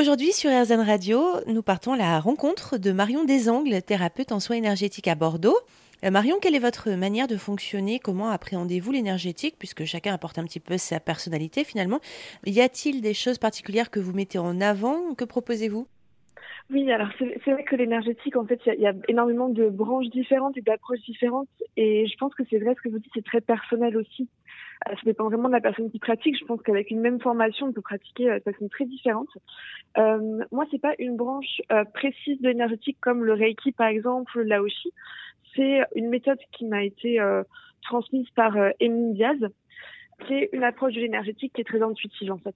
Aujourd'hui sur RZN Radio, nous partons à la rencontre de Marion Desangles, thérapeute en soins énergétiques à Bordeaux. Euh, Marion, quelle est votre manière de fonctionner? Comment appréhendez-vous l'énergétique Puisque chacun apporte un petit peu sa personnalité finalement? Y a-t-il des choses particulières que vous mettez en avant? Que proposez-vous? Oui, alors c'est vrai que l'énergétique, en fait, il y, a énormément de branches différentes et d'approches différentes. Et je pense que c'est vrai ce que vous dites, c'est très personnel aussi. Euh, ça dépend vraiment de la personne qui pratique. Je pense qu'avec une même formation, on peut pratiquer euh, de façon très différente. Euh, moi, c'est pas une branche euh, précise de l'énergétique comme le Reiki, par exemple, le Laoshi. C'est une méthode qui m'a été transmise par euh, Diaz. C'est une approche de l'énergétique qui est très intuitive, en fait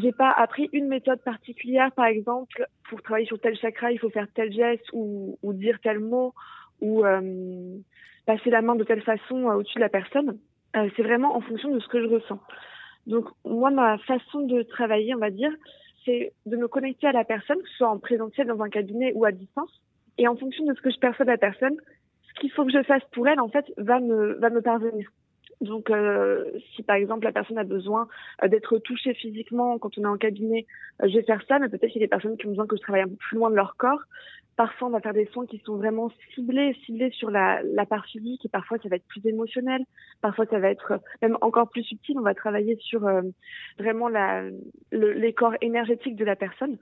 j'ai pas appris une méthode particulière, par exemple, pour travailler sur tel chakra, il faut faire tel geste ou, dire tel mot ou euh, passer la main de telle façon euh, au-dessus de la personne. Euh, c'est vraiment en fonction de ce que je ressens. Donc moi, ma façon de travailler, on va dire, c'est de me connecter à la personne, que ce soit en présentiel dans un cabinet ou à distance. Et en fonction de ce que je perçois de la personne, ce qu'il faut que je fasse pour elle, en fait, va me parvenir. Donc, euh, si par exemple la personne a besoin euh, d'être touchée physiquement quand on est en cabinet, euh, je vais faire ça, mais peut-être qu'il y a des personnes qui ont besoin que je travaille un peu plus loin de leur corps. Parfois, on va faire des soins qui sont vraiment ciblés, ciblés sur la, la part physique, et parfois ça va être plus émotionnel, parfois ça va être même encore plus subtil. On va travailler sur vraiment la, le, les corps énergétiques de la personne.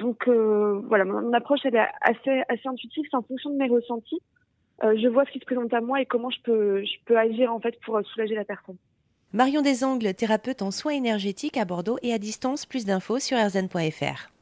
Donc voilà, mon approche elle est assez assez intuitive, c'est en fonction de mes ressentis. Euh, je vois ce qui se présente à moi et comment je peux, agir en fait pour soulager la personne. Marion Desangles, thérapeute en soins énergétiques à Bordeaux et à distance. Plus d'infos sur rzn.fr.